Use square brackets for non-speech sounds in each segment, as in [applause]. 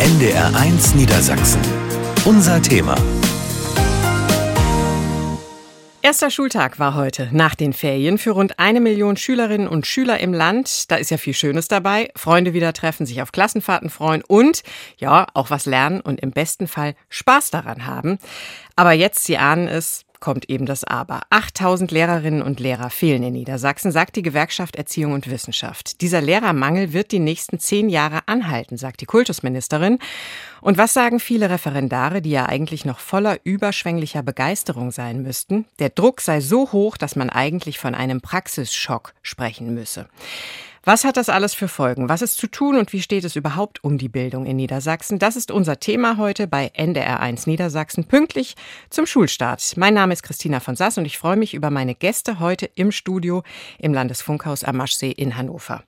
NDR1 Niedersachsen. Unser Thema. Erster Schultag war heute nach den Ferien für rund eine Million Schülerinnen und Schüler im Land. Da ist ja viel Schönes dabei. Freunde wieder treffen, sich auf Klassenfahrten freuen und ja, auch was lernen und im besten Fall Spaß daran haben. Aber jetzt, Sie ahnen es, kommt eben das Aber. 8000 Lehrerinnen und Lehrer fehlen in Niedersachsen, sagt die Gewerkschaft Erziehung und Wissenschaft. Dieser Lehrermangel wird die nächsten zehn Jahre anhalten, sagt die Kultusministerin. Und was sagen viele Referendare, die ja eigentlich noch voller überschwänglicher Begeisterung sein müssten? Der Druck sei so hoch, dass man eigentlich von einem Praxisschock sprechen müsse. Was hat das alles für Folgen? Was ist zu tun und wie steht es überhaupt um die Bildung in Niedersachsen? Das ist unser Thema heute bei NDR1 Niedersachsen, pünktlich zum Schulstart. Mein Name ist Christina von Sass und ich freue mich über meine Gäste heute im Studio im Landesfunkhaus am Maschsee in Hannover.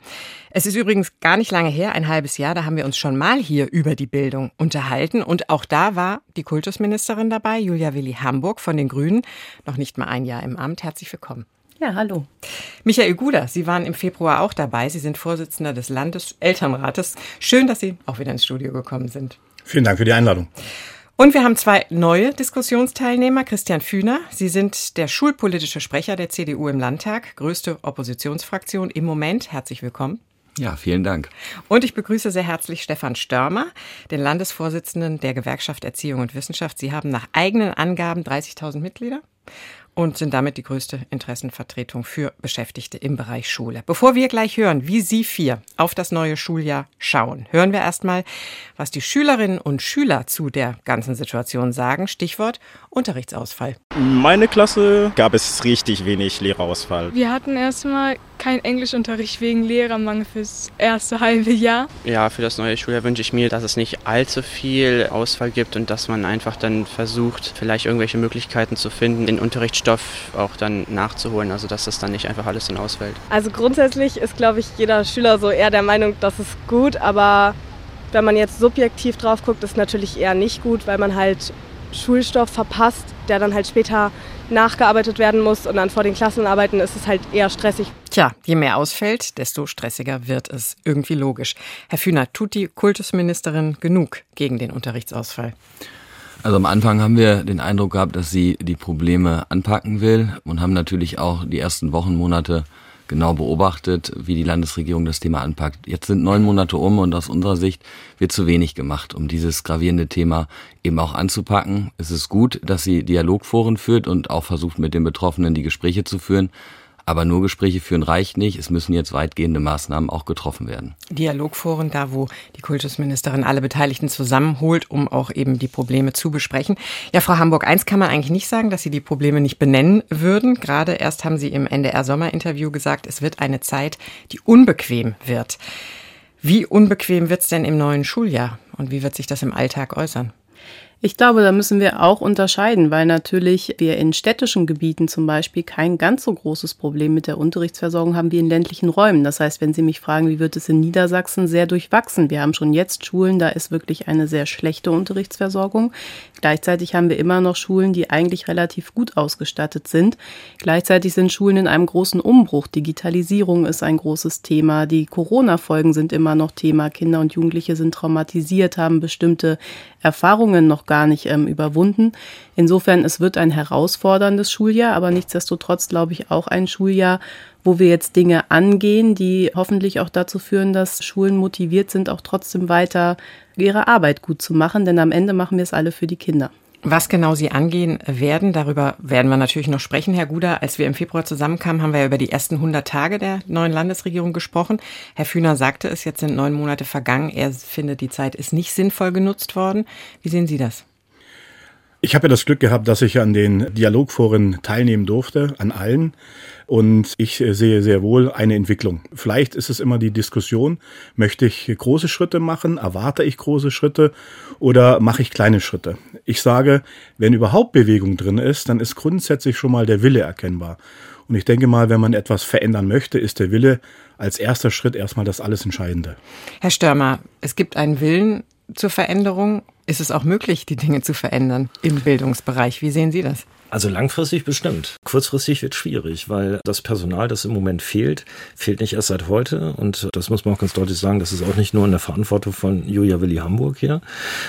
Es ist übrigens gar nicht lange her, ein halbes Jahr, da haben wir uns schon mal hier über die Bildung unterhalten und auch da war die Kultusministerin dabei, Julia Willi Hamburg von den Grünen, noch nicht mal ein Jahr im Amt. Herzlich willkommen. Ja, hallo. Michael Guder, Sie waren im Februar auch dabei. Sie sind Vorsitzender des Landeselternrates. Schön, dass Sie auch wieder ins Studio gekommen sind. Vielen Dank für die Einladung. Und wir haben zwei neue Diskussionsteilnehmer. Christian Fühner, Sie sind der schulpolitische Sprecher der CDU im Landtag, größte Oppositionsfraktion im Moment. Herzlich willkommen. Ja, vielen Dank. Und ich begrüße sehr herzlich Stefan Störmer, den Landesvorsitzenden der Gewerkschaft Erziehung und Wissenschaft. Sie haben nach eigenen Angaben 30.000 Mitglieder und sind damit die größte Interessenvertretung für Beschäftigte im Bereich Schule. Bevor wir gleich hören, wie Sie vier auf das neue Schuljahr schauen, hören wir erstmal, was die Schülerinnen und Schüler zu der ganzen Situation sagen. Stichwort Unterrichtsausfall. Meine Klasse gab es richtig wenig Lehrerausfall. Wir hatten erstmal keinen Englischunterricht wegen Lehrermangel fürs erste halbe Jahr. Ja, für das neue Schuljahr wünsche ich mir, dass es nicht allzu viel Ausfall gibt und dass man einfach dann versucht, vielleicht irgendwelche Möglichkeiten zu finden, den Unterrichtsstoff auch dann nachzuholen, also dass das dann nicht einfach alles dann ausfällt. Also grundsätzlich ist, glaube ich, jeder Schüler so eher der Meinung, das ist gut, aber wenn man jetzt subjektiv drauf guckt, ist natürlich eher nicht gut, weil man halt Schulstoff verpasst, der dann halt später nachgearbeitet werden muss und dann vor den Klassenarbeiten ist es halt eher stressig. Tja, je mehr ausfällt, desto stressiger wird es. Irgendwie logisch. Herr Fühner, tut die Kultusministerin genug gegen den Unterrichtsausfall? Also am Anfang haben wir den Eindruck gehabt, dass sie die Probleme anpacken will und haben natürlich auch die ersten Wochen, Monate genau beobachtet, wie die Landesregierung das Thema anpackt. Jetzt sind neun Monate um und aus unserer Sicht wird zu wenig gemacht, um dieses gravierende Thema eben auch anzupacken. Es ist gut, dass sie Dialogforen führt und auch versucht, mit den Betroffenen die Gespräche zu führen. Aber nur Gespräche führen reicht nicht. Es müssen jetzt weitgehende Maßnahmen auch getroffen werden. Dialogforen, da wo die Kultusministerin alle Beteiligten zusammenholt, um auch eben die Probleme zu besprechen. Ja, Frau Hamburg, eins kann man eigentlich nicht sagen, dass Sie die Probleme nicht benennen würden. Gerade erst haben Sie im NDR-Sommerinterview gesagt, es wird eine Zeit, die unbequem wird. Wie unbequem wird es denn im neuen Schuljahr? Und wie wird sich das im Alltag äußern? Ich glaube, da müssen wir auch unterscheiden, weil natürlich wir in städtischen Gebieten zum Beispiel kein ganz so großes Problem mit der Unterrichtsversorgung haben wie in ländlichen Räumen. Das heißt, wenn Sie mich fragen, wie wird es in Niedersachsen, sehr durchwachsen. Wir haben schon jetzt Schulen, da ist wirklich eine sehr schlechte Unterrichtsversorgung. Gleichzeitig haben wir immer noch Schulen, die eigentlich relativ gut ausgestattet sind. Gleichzeitig sind Schulen in einem großen Umbruch. Digitalisierung ist ein großes Thema. Die Corona-Folgen sind immer noch Thema. Kinder und Jugendliche sind traumatisiert, haben bestimmte Erfahrungen noch gar nicht ähm, überwunden. Insofern, es wird ein herausforderndes Schuljahr, aber nichtsdestotrotz glaube ich auch ein Schuljahr, wo wir jetzt Dinge angehen, die hoffentlich auch dazu führen, dass Schulen motiviert sind, auch trotzdem weiter ihre Arbeit gut zu machen, denn am Ende machen wir es alle für die Kinder. Was genau Sie angehen werden, darüber werden wir natürlich noch sprechen, Herr Guder. Als wir im Februar zusammenkamen, haben wir ja über die ersten 100 Tage der neuen Landesregierung gesprochen. Herr Fühner sagte es, jetzt sind neun Monate vergangen. Er findet, die Zeit ist nicht sinnvoll genutzt worden. Wie sehen Sie das? Ich habe ja das Glück gehabt, dass ich an den Dialogforen teilnehmen durfte, an allen. Und ich sehe sehr wohl eine Entwicklung. Vielleicht ist es immer die Diskussion, möchte ich große Schritte machen, erwarte ich große Schritte oder mache ich kleine Schritte? Ich sage, wenn überhaupt Bewegung drin ist, dann ist grundsätzlich schon mal der Wille erkennbar. Und ich denke mal, wenn man etwas verändern möchte, ist der Wille als erster Schritt erstmal das alles Entscheidende. Herr Störmer, es gibt einen Willen zur Veränderung. Ist es auch möglich, die Dinge zu verändern im Bildungsbereich? Wie sehen Sie das? Also langfristig bestimmt. Kurzfristig wird schwierig, weil das Personal, das im Moment fehlt, fehlt nicht erst seit heute. Und das muss man auch ganz deutlich sagen, das ist auch nicht nur in der Verantwortung von Julia Willi Hamburg hier,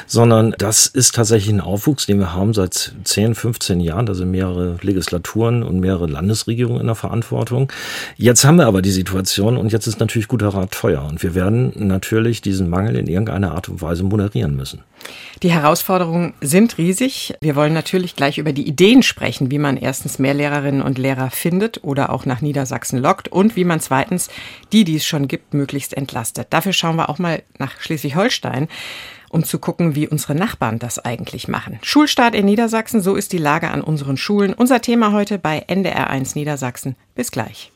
sondern das ist tatsächlich ein Aufwuchs, den wir haben seit 10, 15 Jahren. Da sind mehrere Legislaturen und mehrere Landesregierungen in der Verantwortung. Jetzt haben wir aber die Situation und jetzt ist natürlich guter Rat teuer. Und wir werden natürlich diesen Mangel in irgendeiner Art und Weise moderieren müssen. Die Herausforderungen sind riesig. Wir wollen natürlich gleich über die Ideen sprechen, wie man erstens mehr Lehrerinnen und Lehrer findet oder auch nach Niedersachsen lockt und wie man zweitens die, die es schon gibt, möglichst entlastet. Dafür schauen wir auch mal nach Schleswig-Holstein um zu gucken, wie unsere Nachbarn das eigentlich machen. Schulstart in Niedersachsen, so ist die Lage an unseren Schulen. Unser Thema heute bei NDR1 Niedersachsen. Bis gleich.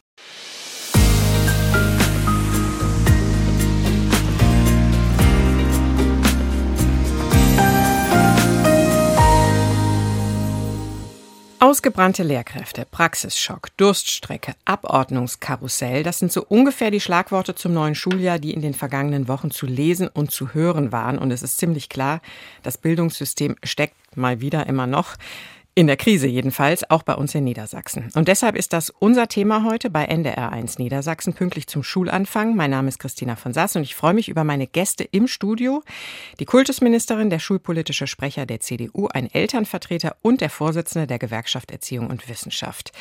Ausgebrannte Lehrkräfte, Praxisschock, Durststrecke, Abordnungskarussell, das sind so ungefähr die Schlagworte zum neuen Schuljahr, die in den vergangenen Wochen zu lesen und zu hören waren. Und es ist ziemlich klar, das Bildungssystem steckt mal wieder immer noch in der Krise jedenfalls, auch bei uns in Niedersachsen. Und deshalb ist das unser Thema heute bei NDR1 Niedersachsen, pünktlich zum Schulanfang. Mein Name ist Christina von Sass und ich freue mich über meine Gäste im Studio. Die Kultusministerin, der schulpolitische Sprecher der CDU, ein Elternvertreter und der Vorsitzende der Gewerkschaft Erziehung und Wissenschaft.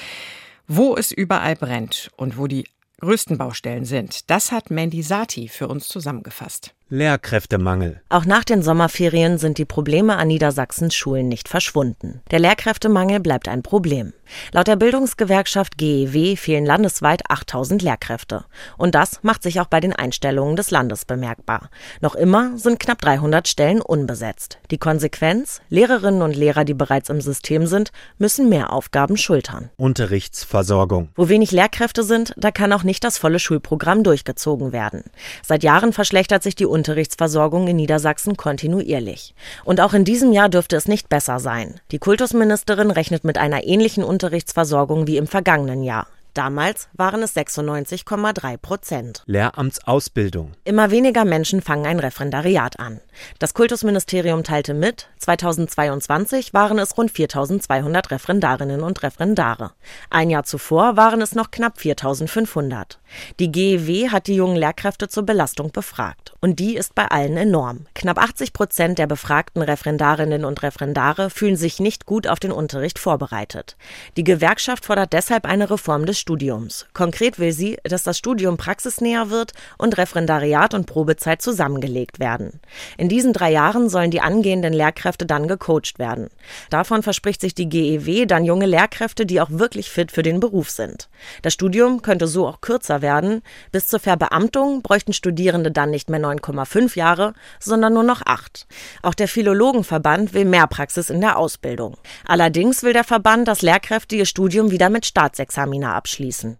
Wo es überall brennt und wo die größten Baustellen sind, das hat Mandy Sati für uns zusammengefasst. Lehrkräftemangel. Auch nach den Sommerferien sind die Probleme an Niedersachsens Schulen nicht verschwunden. Der Lehrkräftemangel bleibt ein Problem. Laut der Bildungsgewerkschaft GEW fehlen landesweit 8000 Lehrkräfte. Und das macht sich auch bei den Einstellungen des Landes bemerkbar. Noch immer sind knapp 300 Stellen unbesetzt. Die Konsequenz? Lehrerinnen und Lehrer, die bereits im System sind, müssen mehr Aufgaben schultern. Unterrichtsversorgung. Wo wenig Lehrkräfte sind, da kann auch nicht das volle Schulprogramm durchgezogen werden. Seit Jahren verschlechtert sich die Unterrichtsversorgung in Niedersachsen kontinuierlich. Und auch in diesem Jahr dürfte es nicht besser sein. Die Kultusministerin rechnet mit einer ähnlichen Unterrichtsversorgung wie im vergangenen Jahr. Damals waren es 96,3 Prozent. Lehramtsausbildung. Immer weniger Menschen fangen ein Referendariat an. Das Kultusministerium teilte mit, 2022 waren es rund 4200 Referendarinnen und Referendare. Ein Jahr zuvor waren es noch knapp 4500. Die GEW hat die jungen Lehrkräfte zur Belastung befragt. Und die ist bei allen enorm. Knapp 80 Prozent der befragten Referendarinnen und Referendare fühlen sich nicht gut auf den Unterricht vorbereitet. Die Gewerkschaft fordert deshalb eine Reform des Studiums. Konkret will sie, dass das Studium praxisnäher wird und Referendariat und Probezeit zusammengelegt werden. In diesen drei Jahren sollen die angehenden Lehrkräfte dann gecoacht werden. Davon verspricht sich die GEW dann junge Lehrkräfte, die auch wirklich fit für den Beruf sind. Das Studium könnte so auch kürzer werden. Bis zur Verbeamtung bräuchten Studierende dann nicht mehr 9,5 Jahre, sondern nur noch acht. Auch der Philologenverband will mehr Praxis in der Ausbildung. Allerdings will der Verband, dass Lehrkräfte ihr Studium wieder mit Staatsexamina abschließen.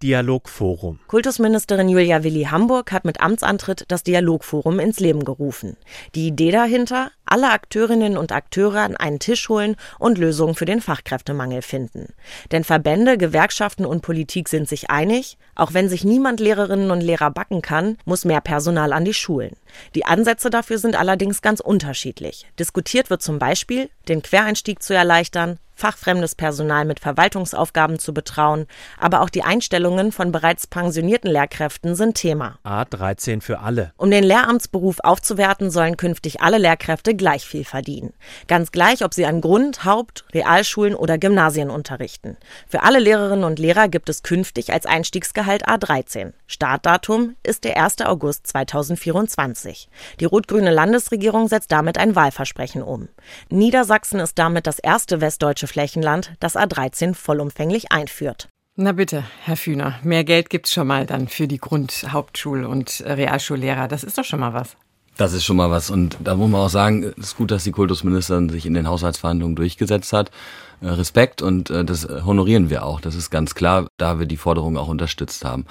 Dialogforum. Kultusministerin Julia Willi Hamburg hat mit Amtsantritt das Dialogforum ins Leben gerufen. Die Idee dahinter, alle Akteurinnen und Akteure an einen Tisch holen und Lösungen für den Fachkräftemangel finden. Denn Verbände, Gewerkschaften und Politik sind sich einig, auch wenn sich niemand Lehrerinnen und Lehrer backen kann, muss mehr Personal an die Schulen. Die Ansätze dafür sind allerdings ganz unterschiedlich. Diskutiert wird zum Beispiel, den Quereinstieg zu erleichtern, fachfremdes Personal mit Verwaltungsaufgaben zu betrauen, aber auch die Einstellungen von bereits pensionierten Lehrkräften sind Thema. A13 für alle. Um den Lehramtsberuf aufzuwerten, sollen künftig alle Lehrkräfte gleich viel verdienen. Ganz gleich, ob sie an Grund-, Haupt-, Realschulen oder Gymnasien unterrichten. Für alle Lehrerinnen und Lehrer gibt es künftig als Einstiegsgehalt A13. Startdatum ist der 1. August 2024. Die rot-grüne Landesregierung setzt damit ein Wahlversprechen um. Niedersachsen ist damit das erste westdeutsche Flächenland, das A13 vollumfänglich einführt. Na bitte, Herr Fühner, mehr Geld gibt's schon mal dann für die Grund-, Hauptschul- und Realschullehrer. Das ist doch schon mal was. Das ist schon mal was. Und da muss man auch sagen, es ist gut, dass die Kultusministerin sich in den Haushaltsverhandlungen durchgesetzt hat. Äh, Respekt und äh, das honorieren wir auch. Das ist ganz klar, da wir die Forderung auch unterstützt haben.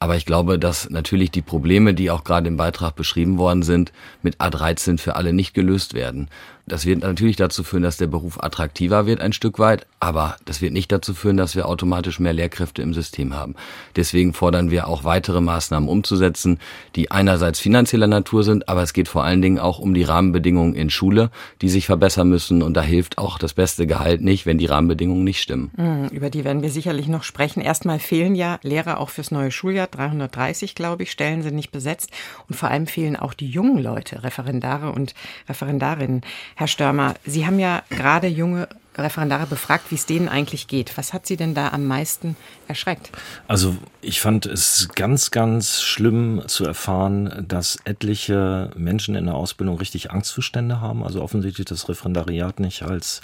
Aber ich glaube, dass natürlich die Probleme, die auch gerade im Beitrag beschrieben worden sind, mit A13 für alle nicht gelöst werden. Das wird natürlich dazu führen, dass der Beruf attraktiver wird ein Stück weit, aber das wird nicht dazu führen, dass wir automatisch mehr Lehrkräfte im System haben. Deswegen fordern wir auch weitere Maßnahmen umzusetzen, die einerseits finanzieller Natur sind, aber es geht vor allen Dingen auch um die Rahmenbedingungen in Schule, die sich verbessern müssen und da hilft auch das beste Gehalt nicht, wenn die Rahmenbedingungen nicht stimmen. Hm, über die werden wir sicherlich noch sprechen. Erstmal fehlen ja Lehrer auch fürs neue Schuljahr, 330 glaube ich, Stellen sind nicht besetzt und vor allem fehlen auch die jungen Leute, Referendare und Referendarinnen. Herr Störmer, Sie haben ja gerade junge Referendare befragt, wie es denen eigentlich geht. Was hat Sie denn da am meisten erschreckt? Also ich fand es ganz, ganz schlimm zu erfahren, dass etliche Menschen in der Ausbildung richtig Angstzustände haben. Also offensichtlich das Referendariat nicht als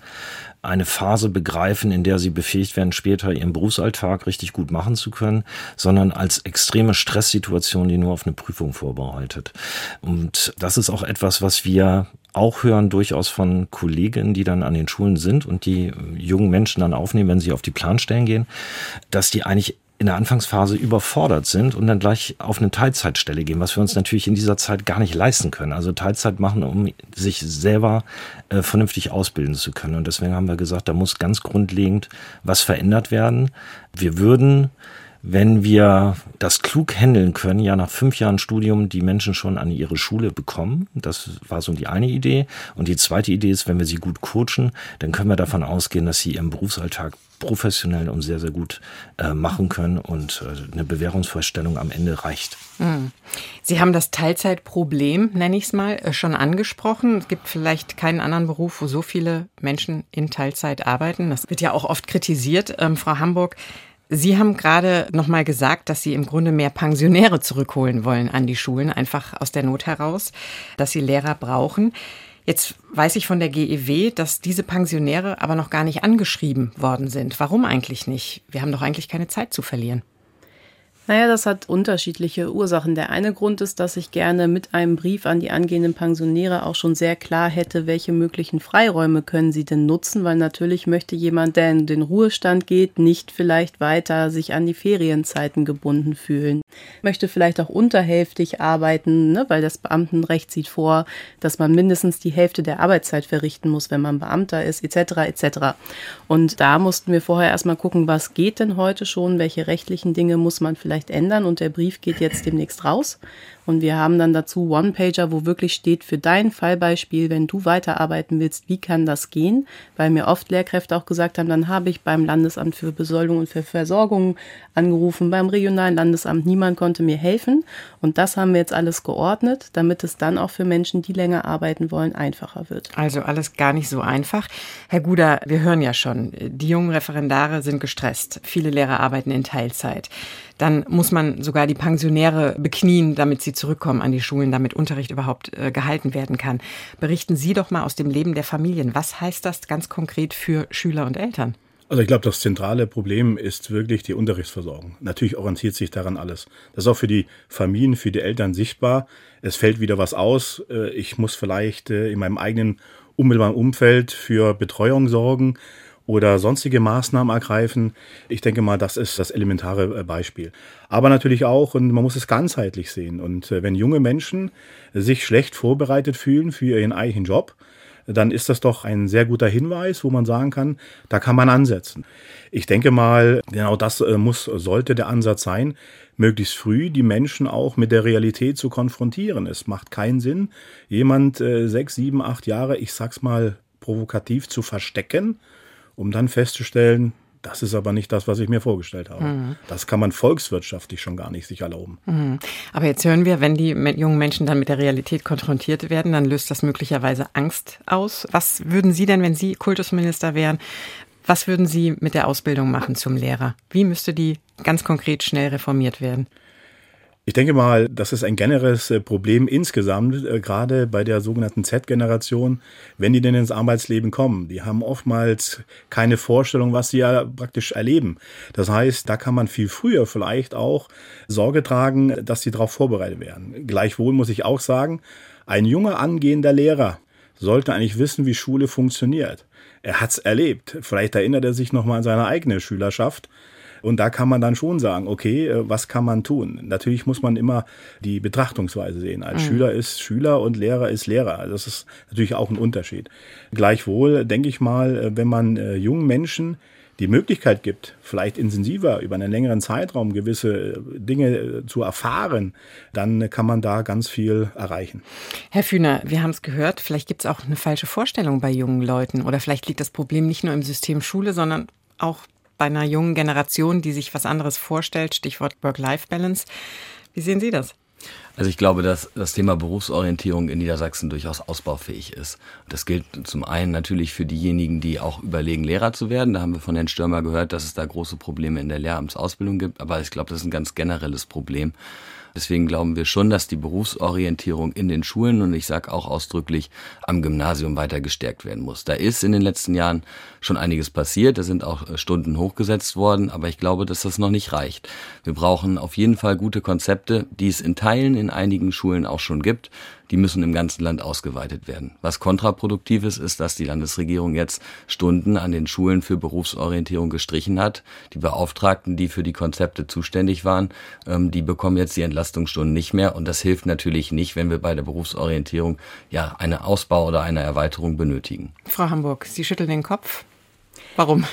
eine Phase begreifen, in der sie befähigt werden, später ihren Berufsalltag richtig gut machen zu können, sondern als extreme Stresssituation, die nur auf eine Prüfung vorbereitet. Und das ist auch etwas, was wir auch hören durchaus von Kolleginnen, die dann an den Schulen sind und die jungen Menschen dann aufnehmen, wenn sie auf die Planstellen gehen, dass die eigentlich in der Anfangsphase überfordert sind und dann gleich auf eine Teilzeitstelle gehen, was wir uns natürlich in dieser Zeit gar nicht leisten können. Also Teilzeit machen, um sich selber äh, vernünftig ausbilden zu können. Und deswegen haben wir gesagt, da muss ganz grundlegend was verändert werden. Wir würden wenn wir das klug handeln können, ja nach fünf Jahren Studium die Menschen schon an ihre Schule bekommen. Das war so die eine Idee. Und die zweite Idee ist, wenn wir sie gut coachen, dann können wir davon ausgehen, dass sie ihren Berufsalltag professionell und sehr, sehr gut äh, machen können und äh, eine Bewährungsvorstellung am Ende reicht. Hm. Sie haben das Teilzeitproblem, nenne ich es mal, äh, schon angesprochen. Es gibt vielleicht keinen anderen Beruf, wo so viele Menschen in Teilzeit arbeiten. Das wird ja auch oft kritisiert. Ähm, Frau Hamburg, Sie haben gerade noch mal gesagt, dass Sie im Grunde mehr Pensionäre zurückholen wollen an die Schulen, einfach aus der Not heraus, dass Sie Lehrer brauchen. Jetzt weiß ich von der GEW, dass diese Pensionäre aber noch gar nicht angeschrieben worden sind. Warum eigentlich nicht? Wir haben doch eigentlich keine Zeit zu verlieren. Naja, das hat unterschiedliche Ursachen. Der eine Grund ist, dass ich gerne mit einem Brief an die angehenden Pensionäre auch schon sehr klar hätte, welche möglichen Freiräume können sie denn nutzen, weil natürlich möchte jemand, der in den Ruhestand geht, nicht vielleicht weiter sich an die Ferienzeiten gebunden fühlen. Möchte vielleicht auch unterhälftig arbeiten, ne, weil das Beamtenrecht sieht vor, dass man mindestens die Hälfte der Arbeitszeit verrichten muss, wenn man Beamter ist, etc. etc. Und da mussten wir vorher erstmal gucken, was geht denn heute schon, welche rechtlichen Dinge muss man vielleicht vielleicht ändern und der Brief geht jetzt demnächst raus. Und wir haben dann dazu One-Pager, wo wirklich steht für dein Fallbeispiel, wenn du weiterarbeiten willst, wie kann das gehen? Weil mir oft Lehrkräfte auch gesagt haben, dann habe ich beim Landesamt für Besoldung und für Versorgung angerufen, beim regionalen Landesamt, niemand konnte mir helfen. Und das haben wir jetzt alles geordnet, damit es dann auch für Menschen, die länger arbeiten wollen, einfacher wird. Also alles gar nicht so einfach. Herr Guder, wir hören ja schon, die jungen Referendare sind gestresst. Viele Lehrer arbeiten in Teilzeit. Dann muss man sogar die Pensionäre beknien, damit sie zurückkommen an die Schulen, damit Unterricht überhaupt äh, gehalten werden kann. Berichten Sie doch mal aus dem Leben der Familien. Was heißt das ganz konkret für Schüler und Eltern? Also ich glaube, das zentrale Problem ist wirklich die Unterrichtsversorgung. Natürlich orientiert sich daran alles. Das ist auch für die Familien, für die Eltern sichtbar. Es fällt wieder was aus. Äh, ich muss vielleicht äh, in meinem eigenen unmittelbaren Umfeld für Betreuung sorgen oder sonstige Maßnahmen ergreifen. Ich denke mal, das ist das elementare äh, Beispiel. Aber natürlich auch, und man muss es ganzheitlich sehen. Und äh, wenn junge Menschen sich schlecht vorbereitet fühlen für ihren eigentlichen Job, dann ist das doch ein sehr guter Hinweis, wo man sagen kann, da kann man ansetzen. Ich denke mal, genau das äh, muss, sollte der Ansatz sein, möglichst früh die Menschen auch mit der Realität zu konfrontieren. Es macht keinen Sinn, jemand sechs, sieben, acht Jahre, ich sag's mal provokativ zu verstecken um dann festzustellen, das ist aber nicht das, was ich mir vorgestellt habe. Mhm. Das kann man volkswirtschaftlich schon gar nicht sich erlauben. Mhm. Aber jetzt hören wir, wenn die jungen Menschen dann mit der Realität konfrontiert werden, dann löst das möglicherweise Angst aus. Was würden Sie denn, wenn Sie Kultusminister wären, was würden Sie mit der Ausbildung machen zum Lehrer? Wie müsste die ganz konkret schnell reformiert werden? Ich denke mal, das ist ein generelles äh, Problem insgesamt, äh, gerade bei der sogenannten Z-Generation, wenn die denn ins Arbeitsleben kommen. Die haben oftmals keine Vorstellung, was sie ja praktisch erleben. Das heißt, da kann man viel früher vielleicht auch Sorge tragen, dass sie darauf vorbereitet werden. Gleichwohl muss ich auch sagen, ein junger angehender Lehrer sollte eigentlich wissen, wie Schule funktioniert. Er hat's erlebt. Vielleicht erinnert er sich noch mal an seine eigene Schülerschaft Und da kann man dann schon sagen, okay, äh, was kann man tun? Natürlich muss man immer die Betrachtungsweise sehen. Als mhm. Schüler ist Schüler und Lehrer ist Lehrer. Also das ist natürlich auch ein Unterschied. Gleichwohl denke ich mal, äh, wenn man äh, jungen Menschen die Möglichkeit gibt, vielleicht intensiver über einen längeren Zeitraum gewisse Dinge zu erfahren, dann kann man da ganz viel erreichen. Herr Fühner, wir haben es gehört, vielleicht gibt es auch eine falsche Vorstellung bei jungen Leuten oder vielleicht liegt das Problem nicht nur im System Schule, sondern auch bei einer jungen Generation, die sich was anderes vorstellt, Stichwort Work-Life-Balance. Wie sehen Sie das? Also ich glaube, dass das Thema Berufsorientierung in Niedersachsen durchaus ausbaufähig ist. Das gilt zum einen natürlich für diejenigen, die auch überlegen, Lehrer zu werden. Da haben wir von Herrn Stürmer gehört, dass es da große Probleme in der Lehramtsausbildung gibt. Aber ich glaube, das ist ein ganz generelles Problem. Deswegen glauben wir schon, dass die Berufsorientierung in den Schulen und ich sage auch ausdrücklich am Gymnasium weiter gestärkt werden muss. Da ist in den letzten Jahren schon einiges passiert, da sind auch äh, Stunden hochgesetzt worden, aber ich glaube, dass das noch nicht reicht. Wir brauchen auf jeden Fall gute Konzepte, die es in Teilen in einigen Schulen auch schon gibt die müssen im ganzen Land ausgeweitet werden. Was kontraproduktiv ist, ist, dass die Landesregierung jetzt Stunden an den Schulen für Berufsorientierung gestrichen hat. Die Beauftragten, die für die Konzepte zuständig waren, ähm, die bekommen jetzt die Entlastungsstunden nicht mehr. Und das hilft natürlich nicht, wenn wir bei der Berufsorientierung ja eine Ausbau oder eine Erweiterung benötigen. Frau Hamburg, Sie schütteln den Kopf. Warum?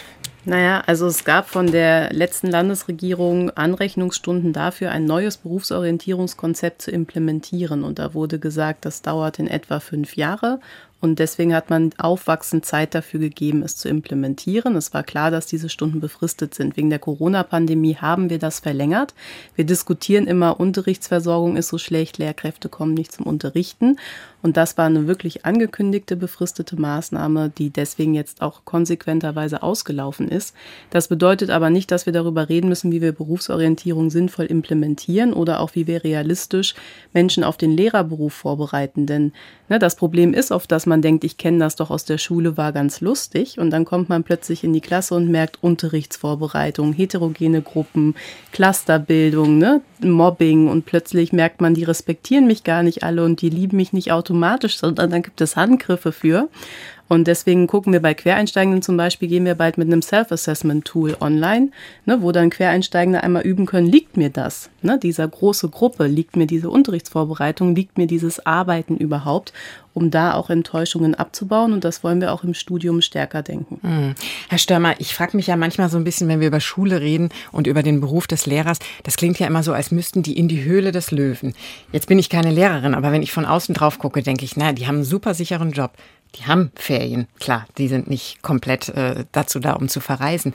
Naja, also es gab von der letzten Landesregierung Anrechnungsstunden dafür, ein neues Berufsorientierungskonzept zu implementieren. Und da wurde gesagt, das dauert in etwa fünf Jahre und deswegen hat man aufwachsend Zeit dafür gegeben, es zu implementieren. Es war klar, dass diese Stunden befristet sind. Wegen der Corona-Pandemie haben wir das verlängert. Wir diskutieren immer, Unterrichtsversorgung ist so schlecht, Lehrkräfte kommen nicht zum Unterrichten. Und das war eine wirklich angekündigte befristete Maßnahme, die deswegen jetzt auch konsequenterweise ausgelaufen ist. Das bedeutet aber nicht, dass wir darüber reden müssen, wie wir Berufsorientierung sinnvoll implementieren oder auch wie wir realistisch Menschen auf den Lehrerberuf vorbereiten. Denn ne, das Problem ist oft, dass man denkt, ich kenne das doch aus der Schule, war ganz lustig. Und dann kommt man plötzlich in die Klasse und merkt Unterrichtsvorbereitung, heterogene Gruppen, Clusterbildung, ne, Mobbing. Und plötzlich merkt man, die respektieren mich gar nicht alle und die lieben mich nicht automatisch, sondern dann gibt es Handgriffe für. Und deswegen gucken wir bei Quereinsteigenden zum Beispiel, gehen wir bald mit einem Self-Assessment-Tool online, ne, wo dann Quereinsteigende einmal üben können, liegt mir das, ne, dieser große Gruppe, liegt mir diese Unterrichtsvorbereitung, liegt mir dieses Arbeiten überhaupt, um da auch Enttäuschungen abzubauen. Und das wollen wir auch im Studium stärker denken. Hm. Herr Störmer, ich frage mich ja manchmal so ein bisschen, wenn wir über Schule reden und über den Beruf des Lehrers, das klingt ja immer so, als müssten die in die Höhle des Löwen. Jetzt bin ich keine Lehrerin, aber wenn ich von außen drauf gucke, denke ich, naja, die haben einen super sicheren Job. Die haben Ferien, klar, die sind nicht komplett äh, dazu da, um zu verreisen.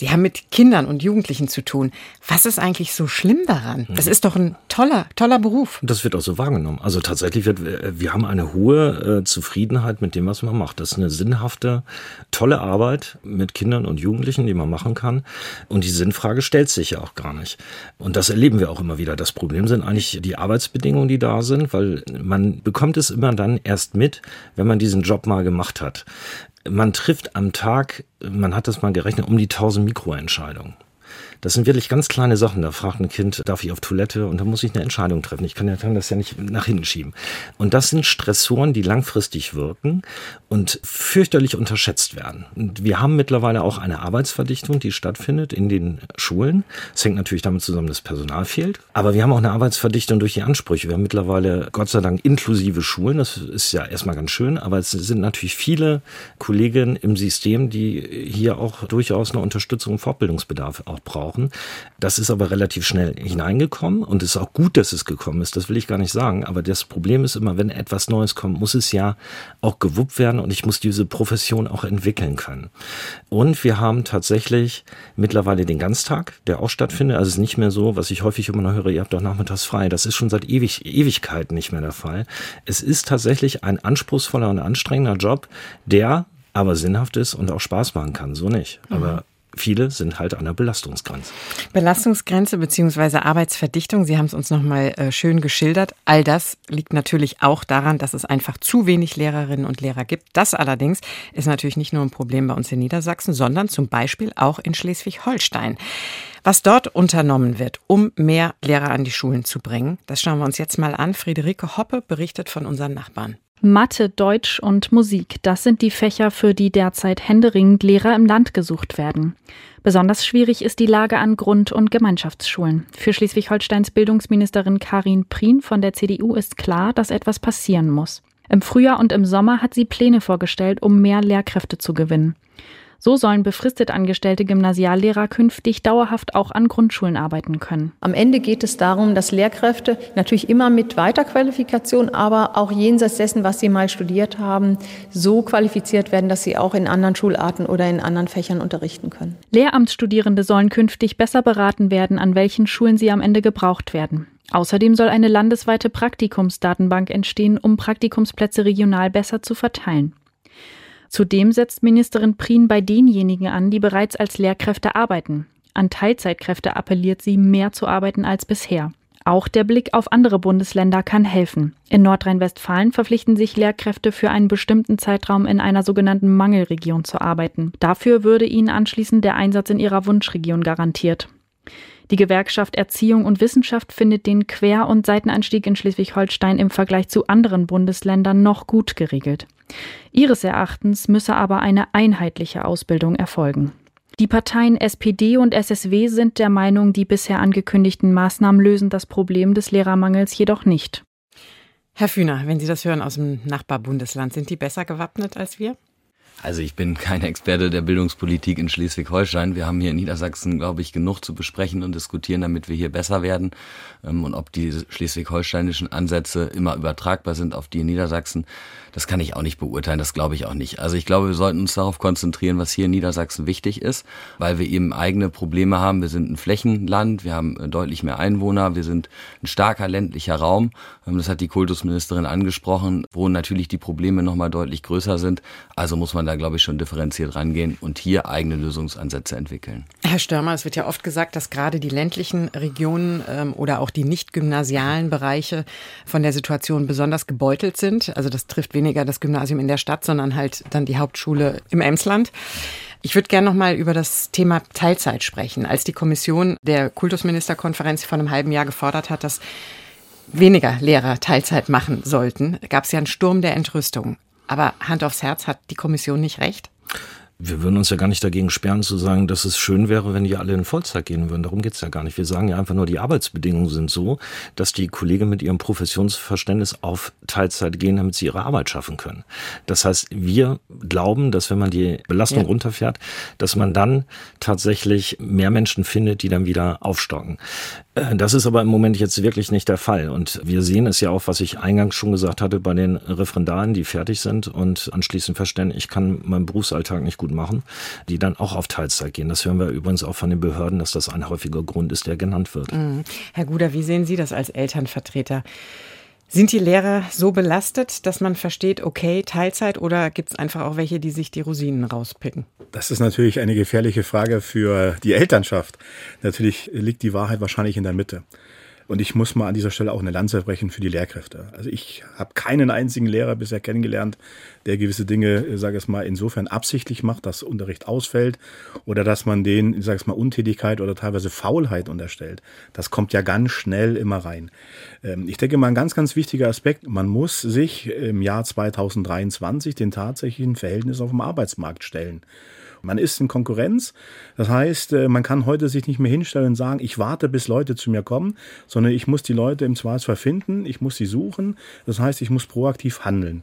Die haben mit Kindern und Jugendlichen zu tun. Was ist eigentlich so schlimm daran? Das ist doch ein toller, toller Beruf. Das wird auch so wahrgenommen. Also tatsächlich wird, äh, wir haben eine hohe äh, Zufriedenheit mit dem, was man macht. Das ist eine sinnhafte, tolle Arbeit mit Kindern und Jugendlichen, die man machen kann. Und die Sinnfrage stellt sich ja auch gar nicht. Und das erleben wir auch immer wieder. Das Problem sind eigentlich die Arbeitsbedingungen, die da sind, weil man bekommt es immer dann erst mit, wenn man diesen Job Job mal gemacht hat. Man trifft am Tag, man hat das mal gerechnet, um die 1000 Mikroentscheidungen. Das sind wirklich ganz kleine Sachen. Da fragt ein Kind, darf ich auf Toilette? Und da muss ich eine Entscheidung treffen. Ich kann, ja, das ja nicht nach hinten schieben. Und das sind Stressoren, die langfristig wirken und fürchterlich unterschätzt werden. Und wir haben mittlerweile auch eine Arbeitsverdichtung, die stattfindet in den Schulen. Es hängt natürlich damit zusammen, dass Personal fehlt. Aber wir haben auch eine Arbeitsverdichtung durch die Ansprüche. Wir haben mittlerweile, Gott sei Dank, inklusive Schulen. Das ist ja erstmal ganz schön. Aber es sind natürlich viele Kolleginnen im System, die hier auch durchaus eine Unterstützung und Fortbildungsbedarf auch brauchen. Das ist aber relativ schnell hineingekommen und es ist auch gut, dass es gekommen ist. Das will ich gar nicht sagen. Aber das Problem ist immer, wenn etwas Neues kommt, muss es ja auch gewuppt werden und ich muss diese Profession auch entwickeln können. Und wir haben tatsächlich mittlerweile den Ganztag, der auch stattfindet. Also es ist nicht mehr so, was ich häufig immer noch höre, ihr habt doch nachmittags frei. Das ist schon seit ewig, Ewigkeiten nicht mehr der Fall. Es ist tatsächlich ein anspruchsvoller und anstrengender Job, der aber sinnhaft ist und auch Spaß machen kann. So nicht. Aber mhm viele sind halt an der Belastungsgrenze. Belastungsgrenze bzw. Arbeitsverdichtung, Sie haben es uns nochmal äh, schön geschildert. All das liegt natürlich auch daran, dass es einfach zu wenig Lehrerinnen und Lehrer gibt. Das allerdings ist natürlich nicht nur ein Problem bei uns in Niedersachsen, sondern zum Beispiel auch in Schleswig-Holstein. Was dort unternommen wird, um mehr Lehrer an die Schulen zu bringen, das schauen wir uns jetzt mal an. Friederike Hoppe berichtet von unseren Nachbarn. Mathe, Deutsch und Musik, das sind die Fächer, für die derzeit händeringend Lehrer im Land gesucht werden. Besonders schwierig ist die Lage an Grund- und Gemeinschaftsschulen. Für Schleswig-Holsteins Bildungsministerin Karin Prien von der CDU ist klar, dass etwas passieren muss. Im Frühjahr und im Sommer hat sie Pläne vorgestellt, um mehr Lehrkräfte zu gewinnen. So sollen befristet angestellte Gymnasiallehrer künftig dauerhaft auch an Grundschulen arbeiten können. Am Ende geht es darum, dass Lehrkräfte natürlich immer mit Weiterqualifikation, aber auch jenseits dessen, was sie mal studiert haben, so qualifiziert werden, dass sie auch in anderen Schularten oder in anderen Fächern unterrichten können. Lehramtsstudierende sollen künftig besser beraten werden, an welchen Schulen sie am Ende gebraucht werden. Außerdem soll eine landesweite Praktikumsdatenbank entstehen, um Praktikumsplätze regional besser zu verteilen. Zudem setzt Ministerin Prien bei denjenigen an, die bereits als Lehrkräfte arbeiten. An Teilzeitkräfte appelliert sie, mehr zu arbeiten als bisher. Auch der Blick auf andere Bundesländer kann helfen. In Nordrhein-Westfalen verpflichten sich Lehrkräfte für einen bestimmten Zeitraum in einer sogenannten Mangelregion zu arbeiten. Dafür würde ihnen anschließend der Einsatz in ihrer Wunschregion garantiert. Die Gewerkschaft Erziehung und Wissenschaft findet den Quer- und Seitenanstieg in Schleswig-Holstein im Vergleich zu anderen Bundesländern noch gut geregelt. Ihres Erachtens müsse aber eine einheitliche Ausbildung erfolgen. Die Parteien SPD und SSW sind der Meinung, die bisher angekündigten Maßnahmen lösen das Problem des Lehrermangels jedoch nicht. Herr Fühner, wenn Sie das hören aus dem Nachbarbundesland, sind die besser gewappnet als wir? Also ich bin kein Experte der Bildungspolitik in Schleswig-Holstein. Wir haben hier in Niedersachsen, glaube ich, genug zu besprechen und diskutieren, damit wir hier besser werden. Ähm, und ob die schleswig-holsteinischen Ansätze immer übertragbar sind auf die in Niedersachsen, das kann ich auch nicht beurteilen, das glaube ich auch nicht. Also ich glaube, wir sollten uns darauf konzentrieren, was hier in Niedersachsen wichtig ist, weil wir eben eigene Probleme haben. Wir sind ein Flächenland, wir haben äh, deutlich mehr Einwohner, wir sind ein starker ländlicher Raum. Ähm, das hat die Kultusministerin angesprochen, wo natürlich die Probleme nochmal deutlich größer sind. Also muss man da, glaube ich, schon differenziert rangehen und hier eigene Lösungsansätze entwickeln. Herr Störmer, es wird ja oft gesagt, dass gerade die ländlichen Regionen ähm, oder auch die nicht gymnasialen Bereiche von der Situation besonders gebeutelt sind. Also das trifft weniger das Gymnasium in der Stadt, sondern halt dann die Hauptschule im Emsland. Ich würde gerne noch mal über das Thema Teilzeit sprechen. Als die Kommission der Kultusministerkonferenz vor einem halben Jahr gefordert hat, dass weniger Lehrer Teilzeit machen sollten, gab es ja einen Sturm der Entrüstung. Aber Hand aufs Herz, hat die Kommission nicht recht? Wir würden uns ja gar nicht dagegen sperren zu sagen, dass es schön wäre, wenn die alle in Vollzeit gehen würden. Darum geht's ja gar nicht. Wir sagen ja einfach nur, die Arbeitsbedingungen sind so, dass die Kollegen mit ihrem Professionsverständnis auf Teilzeit gehen, damit sie ihre Arbeit schaffen können. Das heißt, wir glauben, dass wenn man die Belastung ja. runterfährt, dass man dann tatsächlich mehr Menschen findet, die dann wieder aufstocken. Das ist aber im Moment jetzt wirklich nicht der Fall. Und wir sehen es ja auch, was ich eingangs schon gesagt hatte, bei den Referendaren, die fertig sind und anschließend verstehen, ich kann meinen Berufsalltag nicht gut gut machen, die dann auch auf Teilzeit gehen. Das hören wir übrigens auch von den Behörden, dass das ein häufiger Grund ist, der genannt wird. Mhm. Herr Guder, wie sehen Sie das als Elternvertreter? Sind die Lehrer so belastet, dass man versteht, okay, Teilzeit oder gibt es einfach auch welche, die sich die Rosinen rauspicken? Das ist natürlich eine gefährliche Frage für die Elternschaft. Natürlich liegt die Wahrheit wahrscheinlich in der Mitte. Und ich muss mal an dieser Stelle auch eine Lanze brechen für die Lehrkräfte. Also ich habe keinen einzigen Lehrer bisher kennengelernt, der gewisse Dinge, sage ich mal, insofern absichtlich macht, dass Unterricht ausfällt oder dass man denen, ich sage es mal, Untätigkeit oder teilweise Faulheit unterstellt. Das kommt ja ganz schnell immer rein. Ähm, ich denke mal, ein ganz, ganz wichtiger Aspekt, man muss sich im Jahr 2023 den tatsächlichen Verhältnissen auf dem Arbeitsmarkt stellen. Man ist in Konkurrenz. Das heißt, äh, man kann heute sich nicht mehr hinstellen und sagen, ich warte, bis Leute zu mir kommen, sondern ich muss die Leute im Zweifelsfall finden, ich muss sie suchen. Das heißt, ich muss proaktiv handeln.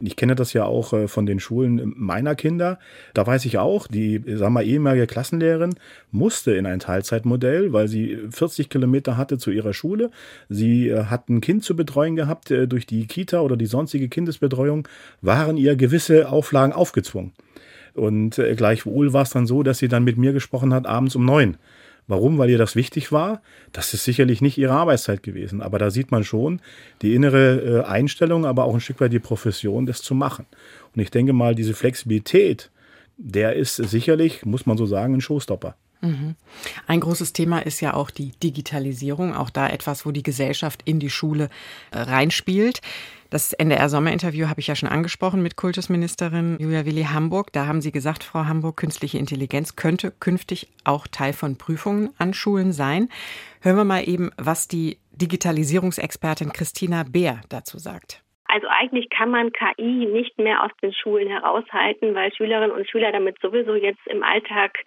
Ich kenne das ja auch äh, von den Schulen meiner Kinder. Da weiß ich auch, die, sagen wir, ehemalige Klassenlehrerin musste in ein Teilzeitmodell, weil sie 40 Kilometer hatte zu ihrer Schule. Sie äh, hat ein Kind zu betreuen gehabt. Durch die Kita oder die sonstige Kindesbetreuung waren ihr gewisse Auflagen aufgezwungen. Und äh, gleichwohl war es dann so, dass sie dann mit mir gesprochen hat abends um neun. Warum? Weil ihr das wichtig war? Das ist sicherlich nicht ihre Arbeitszeit gewesen. Aber da sieht man schon die innere äh, Einstellung, aber auch ein Stück weit die Profession, das zu machen. Und ich denke mal, diese Flexibilität, der ist sicherlich, muss man so sagen, ein Showstopper. Mhm. Ein großes Thema ist ja auch die Digitalisierung, auch da etwas, wo die Gesellschaft in die Schule äh, reinspielt. Das NDR-Sommerinterview habe ich ja schon angesprochen mit Kultusministerin Julia Willi Hamburg. Da haben Sie gesagt, Frau Hamburg, künstliche Intelligenz könnte künftig auch Teil von Prüfungen an Schulen sein. Hören wir mal eben, was die Digitalisierungsexpertin Christina Beer dazu sagt. Also eigentlich kann man KI nicht mehr aus den Schulen heraushalten, weil Schülerinnen und Schüler damit sowieso jetzt im Alltag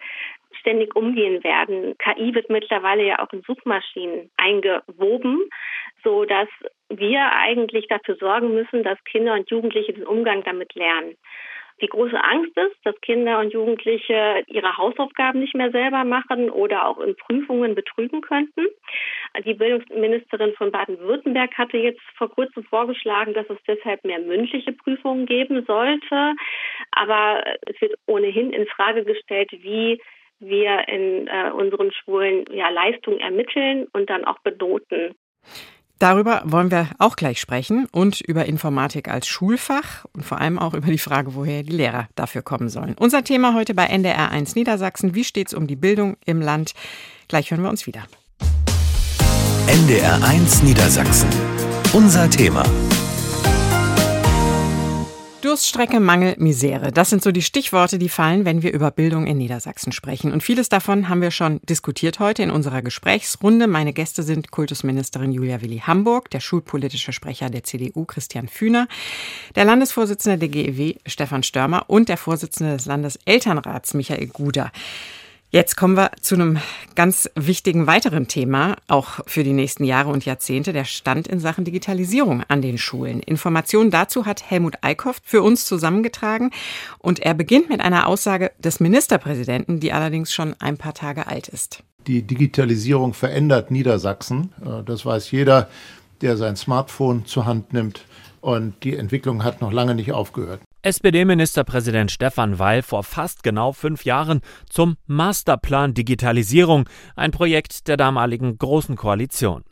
ständig umgehen werden. KI wird mittlerweile ja auch in Suchmaschinen eingewoben, so dass wir eigentlich dafür sorgen müssen, dass Kinder und Jugendliche den Umgang damit lernen. Die große Angst ist, dass Kinder und Jugendliche ihre Hausaufgaben nicht mehr selber machen oder auch in Prüfungen betrügen könnten. Die Bildungsministerin von Baden-Württemberg hatte jetzt vor kurzem vorgeschlagen, dass es deshalb mehr mündliche Prüfungen geben sollte. Aber es wird ohnehin in Frage gestellt, wie wir in äh, unseren Schulen ja, Leistung ermitteln und dann auch benoten. Darüber wollen wir auch gleich sprechen und über Informatik als Schulfach und vor allem auch über die Frage, woher die Lehrer dafür kommen sollen. Unser Thema heute bei NDR 1 Niedersachsen. Wie steht es um die Bildung im Land? Gleich hören wir uns wieder. NDR 1 Niedersachsen. Unser Thema. Durststrecke, Mangel, Misere. Das sind so die Stichworte, die fallen, wenn wir über Bildung in Niedersachsen sprechen. Und vieles davon haben wir schon diskutiert heute in unserer Gesprächsrunde. Meine Gäste sind Kultusministerin Julia Willi Hamburg, der schulpolitische Sprecher der CDU Christian Fühner, der Landesvorsitzende der GEW Stefan Störmer und der Vorsitzende des Landeselternrats Michael Guder. Jetzt kommen wir zu einem ganz wichtigen weiteren Thema, auch für die nächsten Jahre und Jahrzehnte, der Stand in Sachen Digitalisierung an den Schulen. Informationen dazu hat Helmut Eickhoff für uns zusammengetragen und er beginnt mit einer Aussage des Ministerpräsidenten, die allerdings schon ein paar Tage alt ist. Die Digitalisierung verändert Niedersachsen. Äh, das weiß jeder, der sein Smartphone zur Hand nimmt. Und die Entwicklung hat noch lange nicht aufgehört. SPD-Ministerpräsident Stefan Weil vor fast genau fünf Jahren zum Masterplan Digitalisierung, ein Projekt der damaligen Großen Koalition.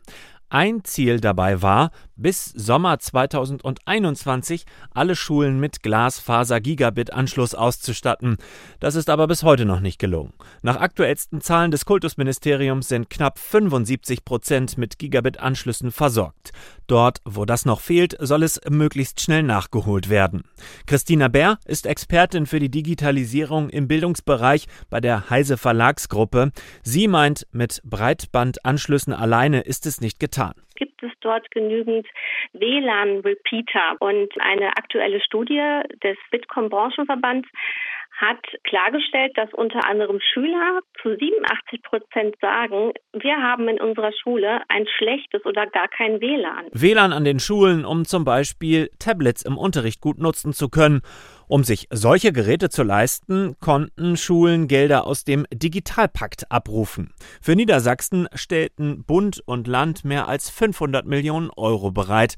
Ein Ziel dabei war, bis Sommer 2021 alle Schulen mit Glasfaser-Gigabit-Anschluss auszustatten. Das ist aber bis heute noch nicht gelungen. Nach aktuellsten Zahlen des Kultusministeriums sind knapp 75 Prozent mit Gigabit-Anschlüssen versorgt. Dort, wo das noch fehlt, soll es möglichst schnell nachgeholt werden. Christina Bär ist Expertin für die Digitalisierung im Bildungsbereich bei der Heise Verlagsgruppe. Sie meint, mit Breitbandanschlüssen alleine ist es nicht getan gibt es dort genügend WLAN-Repeater. Und eine aktuelle Studie des Bitkom Branchenverbands hat klargestellt, dass unter anderem Schüler zu 87 Prozent sagen, wir haben in unserer Schule ein schlechtes oder gar kein WLAN. WLAN an den Schulen, um zum Beispiel Tablets im Unterricht gut nutzen zu können. Um sich solche Geräte zu leisten, konnten Schulen Gelder aus dem Digitalpakt abrufen. Für Niedersachsen stellten Bund und Land mehr als 500 Millionen Euro bereit.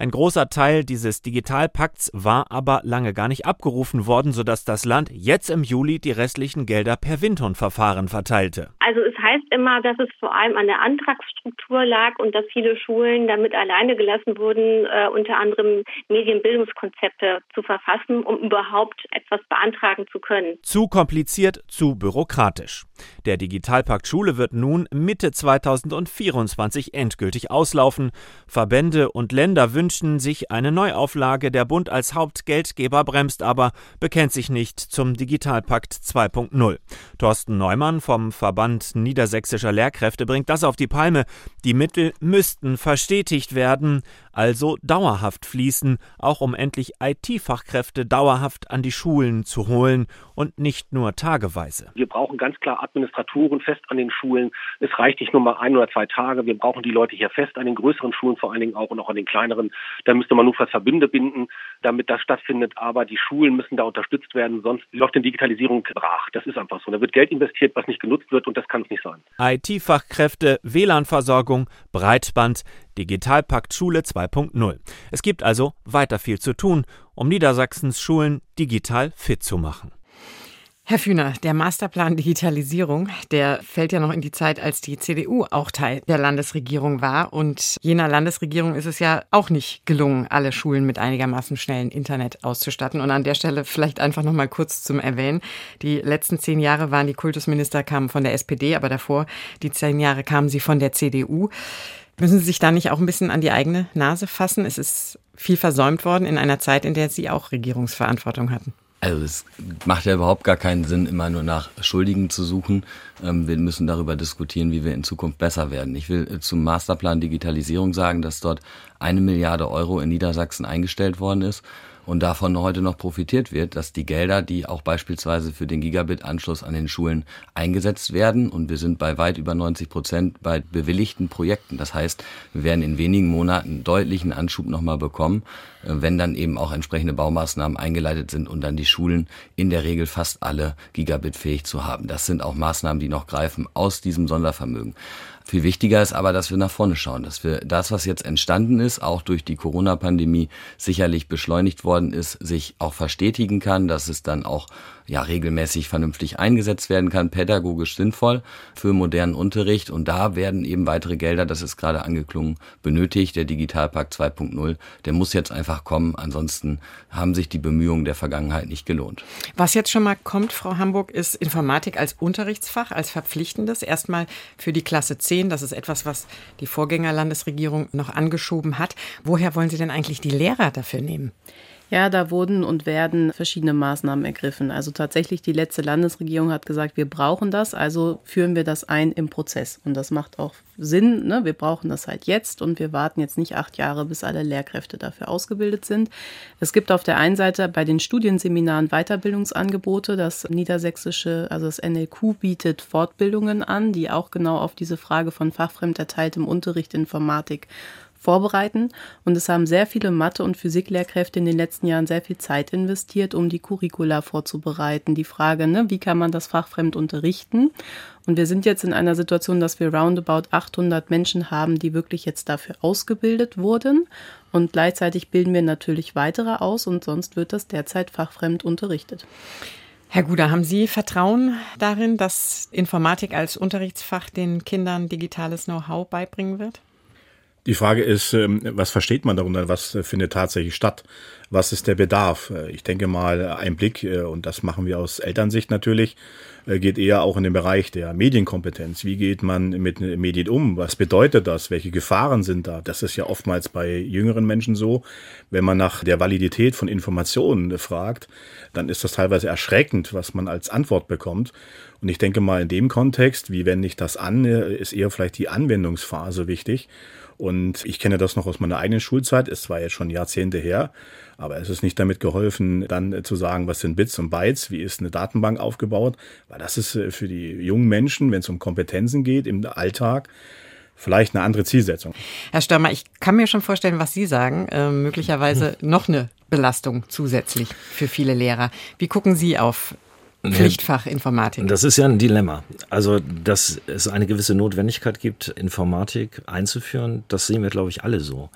Ein großer Teil dieses Digitalpakts war aber lange gar nicht abgerufen worden, sodass das Land jetzt im Juli die restlichen Gelder per Windhundverfahren verteilte. Also es heißt immer, dass es vor allem an der Antragsstruktur lag und dass viele Schulen damit alleine gelassen wurden, äh, unter anderem Medienbildungskonzepte zu verfassen, um überhaupt etwas beantragen zu können. Zu kompliziert, zu bürokratisch. Der Digitalpakt Schule wird nun Mitte 2024 endgültig auslaufen. Verbände und Länder wünschen wünschen sich eine Neuauflage. Der Bund als Hauptgeldgeber bremst aber, bekennt sich nicht zum Digitalpakt 2.0. Thorsten Neumann vom Verband Niedersächsischer Lehrkräfte bringt das auf die Palme. Die Mittel müssten verstetigt werden also dauerhaft fließen, auch um endlich IT-Fachkräfte dauerhaft an die Schulen zu holen und nicht nur tageweise. Wir brauchen ganz klar Administratoren fest an den Schulen. Es reicht nicht nur mal ein oder zwei Tage. Wir brauchen die Leute hier fest an den größeren Schulen vor allen Dingen auch und auch an den kleineren. Da müsste man nur was Verbinde binden, damit das stattfindet. Aber die Schulen müssen da unterstützt werden, sonst läuft die Digitalisierung brach. Das ist einfach so. Da wird Geld investiert, was nicht genutzt wird und das kann es nicht sein. IT-Fachkräfte, WLAN-Versorgung, Breitband, Digitalpakt Schule 2.0. Es gibt also weiter viel zu tun, um Niedersachsens Schulen digital fit zu machen. Herr Fühner, der Masterplan Digitalisierung, der fällt ja noch in die Zeit, als die CDU auch Teil der Landesregierung war. Und jener Landesregierung ist es ja auch nicht gelungen, alle Schulen mit einigermaßen schnellen Internet auszustatten. Und an der Stelle vielleicht einfach noch mal kurz zum Erwähnen. Die letzten zehn Jahre waren die Kultusminister kamen von der SPD, aber davor die zehn Jahre kamen sie von der CDU. Müssen Sie sich da nicht auch ein bisschen an die eigene Nase fassen? Es ist viel versäumt worden in einer Zeit, in der Sie auch Regierungsverantwortung hatten. Also es macht ja überhaupt gar keinen Sinn, immer nur nach Schuldigen zu suchen. Ähm, wir müssen darüber diskutieren, wie wir in Zukunft besser werden. Ich will äh, zum Masterplan Digitalisierung sagen, dass dort eine Milliarde Euro in Niedersachsen eingestellt worden ist und davon heute noch profitiert wird, dass die Gelder, die auch beispielsweise für den Gigabit-Anschluss an den Schulen eingesetzt werden, und wir sind bei weit über 90 Prozent bei bewilligten Projekten. Das heißt, wir werden in wenigen Monaten deutlichen Anschub nochmal bekommen, äh, wenn dann eben auch entsprechende Baumaßnahmen eingeleitet sind und dann die Schulen in der Regel fast alle Gigabit-fähig zu haben. Das sind auch Maßnahmen, die noch greifen aus diesem Sondervermögen. Viel wichtiger ist aber, dass wir nach vorne schauen, dass wir das, was jetzt entstanden ist, auch durch die Corona-Pandemie sicherlich beschleunigt worden ist, sich auch verstetigen kann, dass es dann auch ja regelmäßig vernünftig eingesetzt werden kann, pädagogisch sinnvoll für modernen Unterricht. Und da werden eben weitere Gelder, das ist gerade angeklungen, benötigt. Der Digitalpakt 2.0, der muss jetzt einfach kommen. Ansonsten haben sich die Bemühungen der Vergangenheit nicht gelohnt. Was jetzt schon mal kommt, Frau Hamburg, ist Informatik als Unterrichtsfach, als verpflichtendes. Erstmal für die Klasse 10. Das ist etwas, was die Vorgängerlandesregierung noch angeschoben hat. Woher wollen Sie denn eigentlich die Lehrer dafür nehmen? Ja, da wurden und werden verschiedene Maßnahmen ergriffen. Also tatsächlich die letzte Landesregierung hat gesagt, wir brauchen das, also führen wir das ein im Prozess. Und das macht auch Sinn. Ne? Wir brauchen das halt jetzt und wir warten jetzt nicht acht Jahre, bis alle Lehrkräfte dafür ausgebildet sind. Es gibt auf der einen Seite bei den Studienseminaren Weiterbildungsangebote. Das niedersächsische, also das NLQ bietet Fortbildungen an, die auch genau auf diese Frage von fachfremd erteiltem Unterricht Informatik vorbereiten. Und es haben sehr viele Mathe- und Physiklehrkräfte in den letzten Jahren sehr viel Zeit investiert, um die Curricula vorzubereiten. Die Frage, ne, wie kann man das fachfremd unterrichten? Und wir sind jetzt in einer Situation, dass wir roundabout 800 Menschen haben, die wirklich jetzt dafür ausgebildet wurden. Und gleichzeitig bilden wir natürlich weitere aus und sonst wird das derzeit fachfremd unterrichtet. Herr Guder, haben Sie Vertrauen darin, dass Informatik als Unterrichtsfach den Kindern digitales Know-how beibringen wird? Die Frage ist, ähm, was versteht man darunter? Was äh, findet tatsächlich statt? Was ist der Bedarf? Äh, ich denke mal, ein Blick, äh, und das machen wir aus Elternsicht natürlich, geht eher auch in den Bereich der Medienkompetenz. Wie geht man mit Medien um? Was bedeutet das? Welche Gefahren sind da? Das ist ja oftmals bei jüngeren Menschen so. Wenn man nach der Validität von Informationen fragt, dann ist das teilweise erschreckend, was man als Antwort bekommt. Und ich denke mal, in dem Kontext, wie wende ich das an, ist eher vielleicht die Anwendungsphase wichtig. Und ich kenne das noch aus meiner eigenen Schulzeit, ist zwar jetzt schon Jahrzehnte her, aber es ist nicht damit geholfen, dann zu sagen, was sind Bits und Bytes, wie ist eine Datenbank aufgebaut, weil das ist äh, für die jungen Menschen, wenn es um Kompetenzen geht im Alltag, vielleicht eine andere Zielsetzung. Herr Stürmer, ich kann mir schon vorstellen, was Sie sagen, äh, möglicherweise [laughs] noch eine Belastung zusätzlich für viele Lehrer. Wie gucken Sie auf Pflichtfach Informatik. Das ist ja ein Dilemma. Also, dass es eine gewisse Notwendigkeit gibt, Informatik einzuführen, das sehen wir, glaube ich, alle so.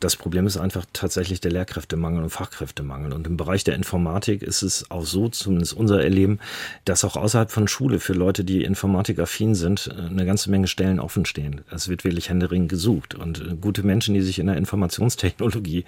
Das Problem ist einfach tatsächlich der Lehrkräftemangel und Fachkräftemangel. Und im Bereich der Informatik ist es auch so, zumindest unser Erleben, dass auch außerhalb von Schule für Leute, die informatikaffin sind, eine ganze Menge Stellen offen stehen. Es wird wirklich händeringend gesucht. Und äh, gute Menschen, die sich in der Informationstechnologie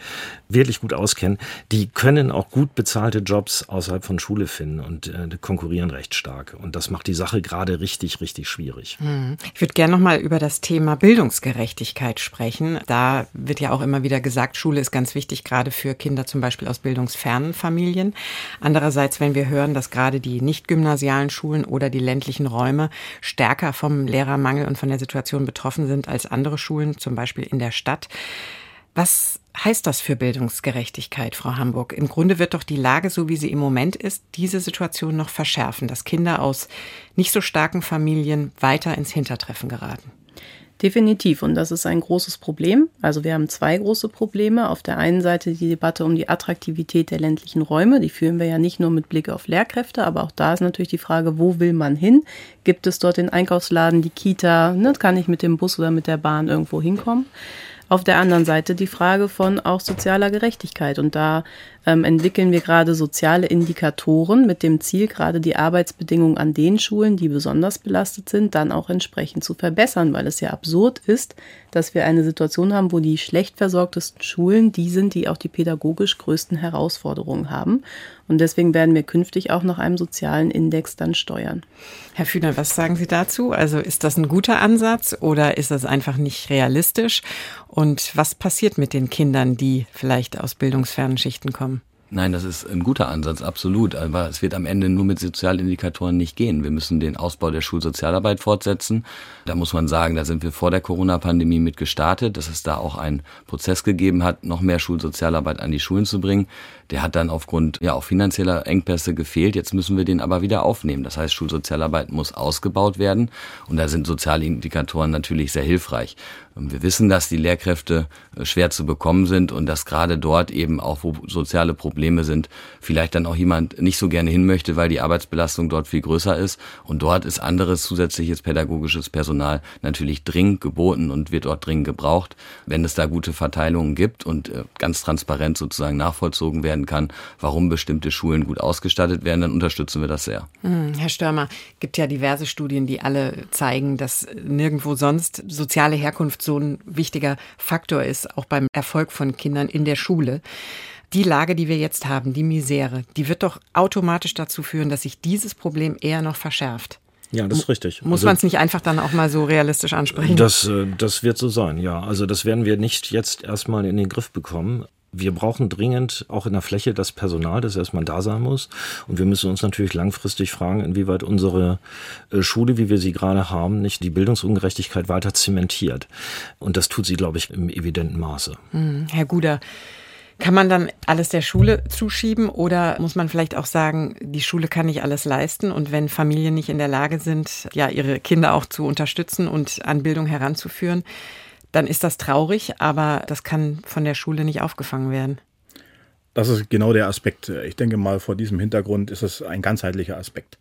wirklich gut auskennen, die können auch gut bezahlte Jobs außerhalb von Schule finden. Und äh, konkurrieren recht stark. Und das macht die Sache gerade richtig, richtig schwierig. Hm. Ich würde gerne noch mal über das Thema Bildungsgerechtigkeit sprechen. Da wird ja auch immer wieder gesagt, Schule ist ganz wichtig, gerade für Kinder zum Beispiel aus bildungsfernen Familien. Andererseits, wenn wir hören, dass gerade die nicht gymnasialen Schulen oder die ländlichen Räume stärker vom Lehrermangel und von der Situation betroffen sind als andere Schulen, zum Beispiel in der Stadt. Was heißt das für Bildungsgerechtigkeit, Frau Hamburg? Im Grunde wird doch die Lage, so wie sie im Moment ist, diese Situation noch verschärfen, dass Kinder aus nicht so starken Familien weiter ins Hintertreffen geraten. Definitiv. Und das ist ein großes Problem. Also wir haben zwei große Probleme. Auf der einen Seite die Debatte um die Attraktivität der ländlichen Räume. Die führen wir ja nicht nur mit Blick auf Lehrkräfte, aber auch da ist natürlich die Frage, wo will man hin? Gibt es dort den Einkaufsladen, die Kita? Ne? Kann ich mit dem Bus oder mit der Bahn irgendwo hinkommen? Auf der anderen Seite die Frage von auch sozialer Gerechtigkeit. Und da ähm, entwickeln wir gerade soziale Indikatoren mit dem Ziel, gerade die Arbeitsbedingungen an den Schulen, die besonders belastet sind, dann auch entsprechend zu verbessern, weil es ja absurd ist, dass wir eine Situation haben, wo die schlecht versorgtesten Schulen die sind, die auch die pädagogisch größten Herausforderungen haben. Und deswegen werden wir künftig auch nach einem sozialen Index dann steuern. Herr Fühner, was sagen Sie dazu? Also ist das ein guter Ansatz oder ist das einfach nicht realistisch? Und was passiert mit den Kindern, die vielleicht aus bildungsfernen Schichten kommen? Nein, das ist ein guter Ansatz, absolut. Aber es wird am Ende nur mit Sozialindikatoren nicht gehen. Wir müssen den Ausbau der Schulsozialarbeit fortsetzen. Da muss man sagen, da sind wir vor der Corona-Pandemie mit gestartet, dass es da auch einen Prozess gegeben hat, noch mehr Schulsozialarbeit an die Schulen zu bringen. Der hat dann aufgrund ja auch finanzieller Engpässe gefehlt. Jetzt müssen wir den aber wieder aufnehmen. Das heißt, Schulsozialarbeit muss ausgebaut werden. Und da sind Sozialindikatoren natürlich sehr hilfreich. Wir wissen, dass die Lehrkräfte äh, schwer zu bekommen sind und dass gerade dort eben auch, wo soziale Probleme sind, vielleicht dann auch jemand nicht so gerne hin möchte, weil die Arbeitsbelastung dort viel größer ist. Und dort ist anderes zusätzliches pädagogisches Personal natürlich dringend geboten und wird dort dringend gebraucht. Wenn es da gute Verteilungen gibt und äh, ganz transparent sozusagen nachvollzogen werden kann, warum bestimmte Schulen gut ausgestattet werden, dann unterstützen wir das sehr. Hm, Herr Störmer, gibt ja diverse Studien, die alle zeigen, dass nirgendwo sonst soziale Herkunft so ein wichtiger Faktor ist, auch beim Erfolg von Kindern in der Schule. Die Lage, die wir jetzt haben, die Misere, die wird doch automatisch dazu führen, dass sich dieses Problem eher noch verschärft. Ja, das ist richtig. Muss also, man es nicht einfach dann auch mal so realistisch ansprechen? Das, äh, das wird so sein, ja. Also das werden wir nicht jetzt erstmal in den Griff bekommen wir brauchen dringend auch in der Fläche das Personal, das erstmal da sein muss. Und wir müssen uns natürlich langfristig fragen, inwieweit unsere äh, Schule, wie wir sie gerade haben, nicht die Bildungsungerechtigkeit weiter zementiert. Und das tut sie, glaube ich, im evidenten Maße. Hm, Herr Guder, kann man dann alles der Schule zuschieben oder muss man vielleicht auch sagen, die Schule kann nicht alles leisten und wenn Familien nicht in der Lage sind, ja, ihre Kinder auch zu unterstützen und an Bildung heranzuführen, dann ist das traurig, aber das kann von der Schule nicht aufgefangen werden. Das ist genau der Aspekt. Ich denke mal, vor diesem Hintergrund ist es ein ganzheitlicher Aspekt.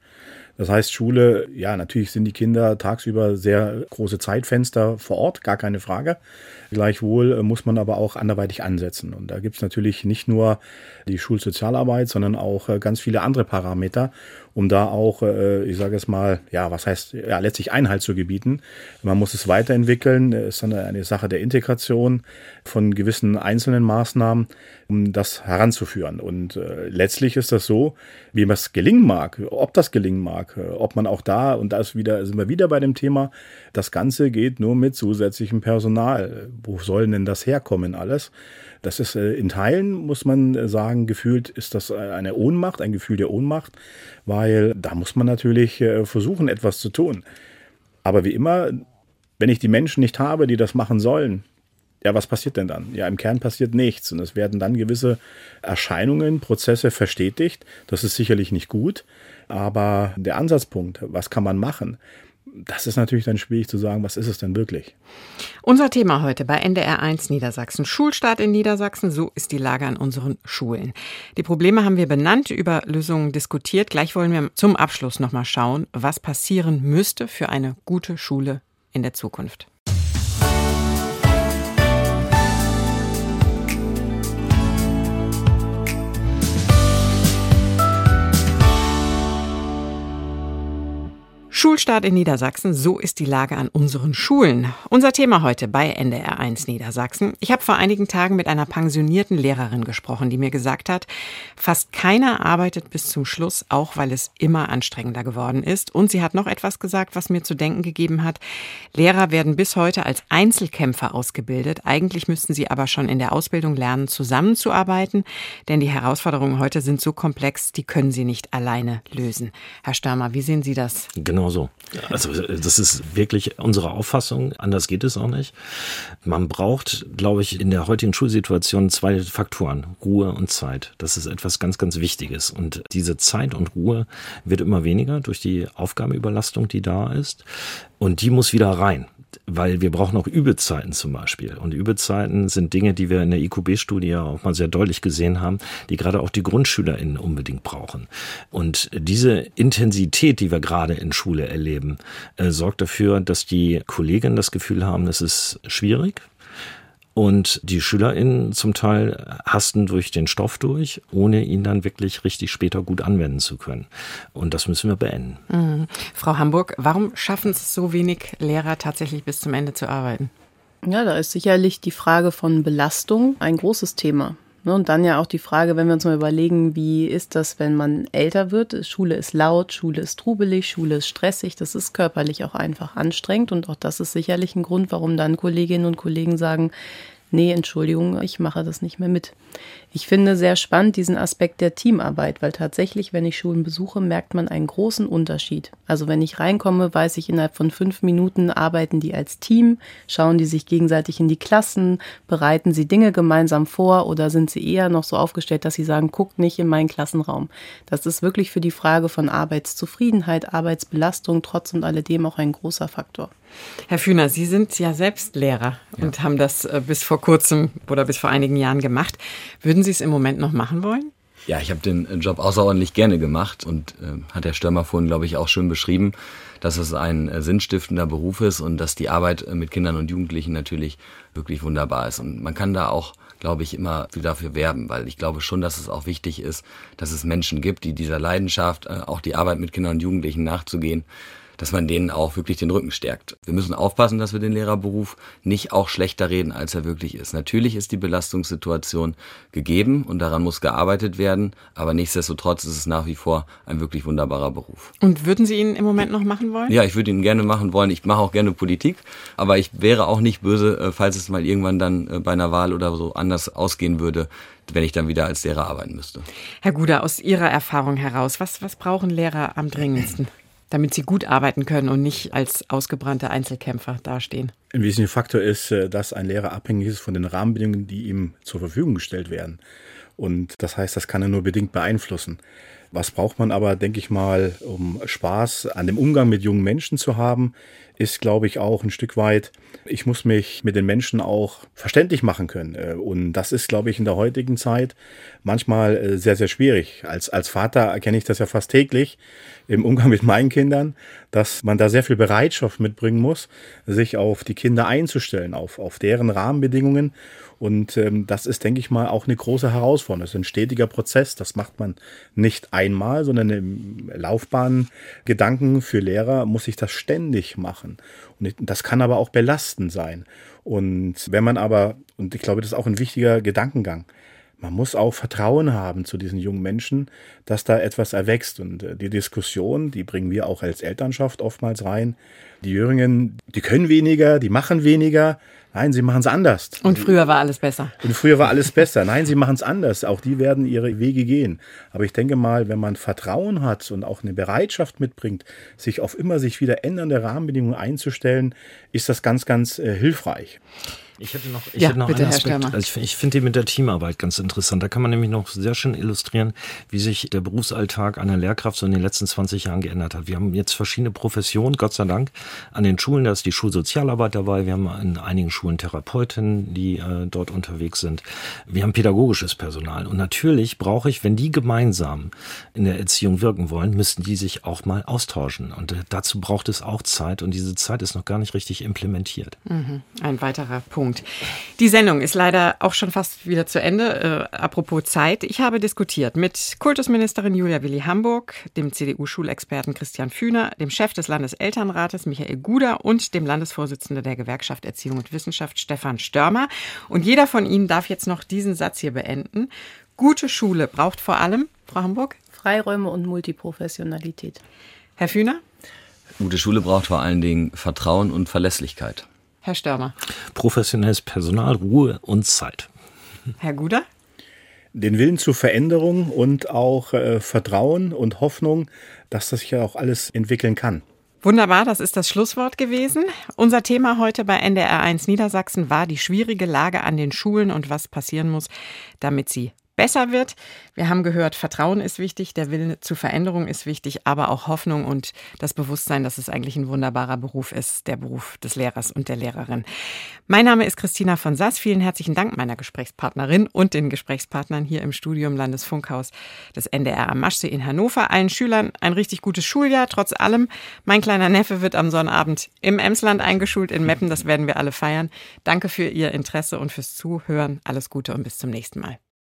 Das heißt, Schule, ja, natürlich sind die Kinder tagsüber sehr große Zeitfenster vor Ort, gar keine Frage. Gleichwohl äh, muss man aber auch anderweitig ansetzen. Und da gibt es natürlich nicht nur die Schulsozialarbeit, sondern auch äh, ganz viele andere Parameter, um da auch, äh, ich sage es mal, ja, was heißt, ja, letztlich Einhalt zu gebieten. Man muss es weiterentwickeln. Ist dann eine Sache der Integration von gewissen einzelnen Maßnahmen, um das heranzuführen. Und äh, letztlich ist das so, wie es gelingen mag, ob das gelingen mag, ob man auch da, und da ist wieder, sind wir wieder bei dem Thema, das Ganze geht nur mit zusätzlichem Personal. Wo soll denn das herkommen alles? Das ist äh, in Teilen, muss man äh, sagen, gefühlt ist das äh, eine Ohnmacht, ein Gefühl der Ohnmacht, weil da muss man natürlich versuchen, etwas zu tun. Aber wie immer, wenn ich die Menschen nicht habe, die das machen sollen, ja, was passiert denn dann? Ja, im Kern passiert nichts und es werden dann gewisse Erscheinungen, Prozesse verstetigt. Das ist sicherlich nicht gut, aber der Ansatzpunkt, was kann man machen? Das ist natürlich dann schwierig zu sagen, was ist es denn wirklich? Unser Thema heute bei NDR 1 Niedersachsen. Schulstart in Niedersachsen, so ist die Lage an unseren Schulen. Die Probleme haben wir benannt, über Lösungen diskutiert. Gleich wollen wir zum Abschluss nochmal schauen, was passieren müsste für eine gute Schule in der Zukunft. Schulstart in Niedersachsen, so ist die Lage an unseren Schulen. Unser Thema heute bei NDR1 Niedersachsen. Ich habe vor einigen Tagen mit einer pensionierten Lehrerin gesprochen, die mir gesagt hat, fast keiner arbeitet bis zum Schluss, auch weil es immer anstrengender geworden ist. Und sie hat noch etwas gesagt, was mir zu denken gegeben hat. Lehrer werden bis heute als Einzelkämpfer ausgebildet. Eigentlich müssten sie aber schon in der Ausbildung lernen, zusammenzuarbeiten, denn die Herausforderungen heute sind so komplex, die können sie nicht alleine lösen. Herr Störmer, wie sehen Sie das? Genau Genau so. Also das ist wirklich unsere Auffassung. Anders geht es auch nicht. Man braucht, glaube ich, in der heutigen Schulsituation zwei Faktoren. Ruhe und Zeit. Das ist etwas ganz, ganz Wichtiges. Und diese Zeit und Ruhe wird immer weniger durch die Aufgabenüberlastung, die da ist. Und die muss wieder rein weil wir brauchen auch Übezeiten zum Beispiel. Und Übezeiten sind Dinge, die wir in der IQB-Studie auch mal sehr deutlich gesehen haben, die gerade auch die GrundschülerInnen unbedingt brauchen. Und diese Intensität, die wir gerade in Schule erleben, äh, sorgt dafür, dass die Kolleginnen das Gefühl haben, es ist schwierig, und die SchülerInnen zum Teil hasten durch den Stoff durch, ohne ihn dann wirklich richtig später gut anwenden zu können. Und das müssen wir beenden. Mhm. Frau Hamburg, warum schaffen es so wenig Lehrer tatsächlich bis zum Ende zu arbeiten? Ja, da ist sicherlich die Frage von Belastung ein großes Thema. Ne, und dann ja auch die Frage, wenn wir uns mal überlegen, wie ist das, wenn man älter wird? Schule ist laut, Schule ist trubelig, Schule ist stressig, das ist körperlich auch einfach anstrengend und auch das ist sicherlich ein Grund, warum dann Kolleginnen und Kollegen sagen, nee, Entschuldigung, ich mache das nicht mehr mit. Ich finde sehr spannend diesen Aspekt der Teamarbeit, weil tatsächlich, wenn ich Schulen besuche, merkt man einen großen Unterschied. Also wenn ich reinkomme, weiß ich, innerhalb von fünf Minuten arbeiten die als Team, schauen die sich gegenseitig in die Klassen, bereiten sie Dinge gemeinsam vor oder sind sie eher noch so aufgestellt, dass sie sagen, guckt nicht in meinen Klassenraum. Das ist wirklich für die Frage von Arbeitszufriedenheit, Arbeitsbelastung trotz und alledem auch ein großer Faktor. Herr Fühner, Sie sind ja selbst Lehrer ja. und haben das äh, bis vor kurzem oder bis vor einigen Jahren gemacht. Würden Sie es im Moment noch machen wollen? Ja, ich habe den äh, Job außerordentlich gerne gemacht und äh, hat Herr Stürmer vorhin, glaube ich, auch schön beschrieben, dass es ein äh, sinnstiftender Beruf ist und dass die Arbeit äh, mit Kindern und Jugendlichen natürlich wirklich wunderbar ist. Und man kann da auch, glaube ich, immer wieder dafür werben, weil ich glaube schon, dass es auch wichtig ist, dass es Menschen gibt, die dieser Leidenschaft, äh, auch die Arbeit mit Kindern und Jugendlichen nachzugehen, dass man denen auch wirklich den Rücken stärkt. Wir müssen aufpassen, dass wir den Lehrerberuf nicht auch schlechter reden, als er wirklich ist. Natürlich ist die Belastungssituation gegeben und daran muss gearbeitet werden, aber nichtsdestotrotz ist es nach wie vor ein wirklich wunderbarer Beruf. Und würden Sie ihn im Moment noch machen wollen? Ja, ich würde ihn gerne machen wollen. Ich mache auch gerne Politik, aber ich wäre auch nicht böse, äh, falls es mal irgendwann dann äh, bei einer Wahl oder so anders ausgehen würde, wenn ich dann wieder als Lehrer arbeiten müsste. Herr Guder, aus Ihrer Erfahrung heraus, was, was brauchen Lehrer am dringendsten? Damit sie gut arbeiten können und nicht als ausgebrannte Einzelkämpfer dastehen. Ein wesentlicher Faktor ist, äh, dass ein Lehrer abhängig ist von den Rahmenbedingungen, die ihm zur Verfügung gestellt werden. Und das heißt, das kann er nur bedingt beeinflussen. Was braucht man aber, denke ich mal, um Spaß an dem Umgang mit jungen Menschen zu haben, ist, glaube ich, auch ein Stück weit, ich muss mich mit den Menschen auch verständlich machen können. Äh, und das ist, glaube ich, in der heutigen Zeit manchmal äh, sehr, sehr schwierig. Als, als Vater erkenne ich das ja fast täglich im Umgang mit meinen Kindern, dass man da sehr viel Bereitschaft mitbringen muss, sich auf die Kinder einzustellen, auf, auf deren Rahmenbedingungen. Und ähm, das ist, denke ich mal, auch eine große Herausforderung. Das ist ein stetiger Prozess. Das macht man nicht einmal, sondern im Laufbahngedanken für Lehrer muss ich das ständig machen. Und das kann aber auch belastend sein. Und wenn man aber, und ich glaube, das ist auch ein wichtiger Gedankengang, man muss auch Vertrauen haben zu diesen jungen Menschen, dass da etwas erwächst. Und äh, die Diskussion, die bringen wir auch als Elternschaft oftmals rein. Die Jüngeren, die können weniger, die machen weniger. Nein, sie machen es anders. Und früher war alles besser. Und früher war alles besser. Nein, sie machen es anders. Auch die werden ihre Wege gehen. Aber ich denke mal, wenn man Vertrauen hat und auch eine Bereitschaft mitbringt, sich auf immer sich wieder ändernde Rahmenbedingungen einzustellen, ist das ganz, ganz äh, hilfreich. Ich hätte noch, ich ja, hätte noch bitte, einen Aspekt. Also ich, ich finde die mit der Teamarbeit ganz interessant. Da kann man nämlich noch sehr schön illustrieren, wie sich der Berufsalltag einer Lehrkraft so in den letzten 20 Jahren geändert hat. Wir haben jetzt verschiedene Professionen, Gott sei Dank, an den Schulen. Da ist die Schulsozialarbeit dabei. Wir haben in einigen Schulen Therapeutinnen, die äh, dort unterwegs sind. Wir haben pädagogisches Personal. Und natürlich brauche ich, wenn die gemeinsam in der Erziehung wirken wollen, müssen die sich auch mal austauschen. Und äh, dazu braucht es auch Zeit. Und diese Zeit ist noch gar nicht richtig implementiert. Mhm. Ein weiterer Punkt. Punkt. Die Sendung ist leider auch schon fast wieder zu Ende. Äh, apropos Zeit. Ich habe diskutiert mit Kultusministerin Julia Willi Hamburg, dem CDU-Schulexperten Christian Fühner, dem Chef des Landeselternrates Michael Guder und dem Landesvorsitzenden der Gewerkschaft Erziehung und Wissenschaft Stefan Störmer. Und jeder von Ihnen darf jetzt noch diesen Satz hier beenden. Gute Schule braucht vor allem, Frau Hamburg? Freiräume und Multiprofessionalität. Herr Fühner? Gute Schule braucht vor allen Dingen Vertrauen und Verlässlichkeit. Herr Störmer. Professionelles Personal, Ruhe und Zeit. Herr Guder? Den Willen zur Veränderung und auch äh, Vertrauen und Hoffnung, dass das sich ja auch alles entwickeln kann. Wunderbar, das ist das Schlusswort gewesen. Unser Thema heute bei NDR1 Niedersachsen war die schwierige Lage an den Schulen und was passieren muss, damit sie besser wird. Wir haben gehört, Vertrauen ist wichtig, der Wille zur Veränderung ist wichtig, aber auch Hoffnung und das Bewusstsein, dass es eigentlich ein wunderbarer Beruf ist, der Beruf des Lehrers und der Lehrerin. Mein Name ist Christina von Sass. Vielen herzlichen Dank meiner Gesprächspartnerin und den Gesprächspartnern hier im Studium Landesfunkhaus des NDR am Maschsee in Hannover. Allen Schülern ein richtig gutes Schuljahr, trotz allem. Mein kleiner Neffe wird am Sonnabend im Emsland eingeschult in Meppen. Das werden wir alle feiern. Danke für Ihr Interesse und fürs Zuhören. Alles Gute und bis zum nächsten Mal.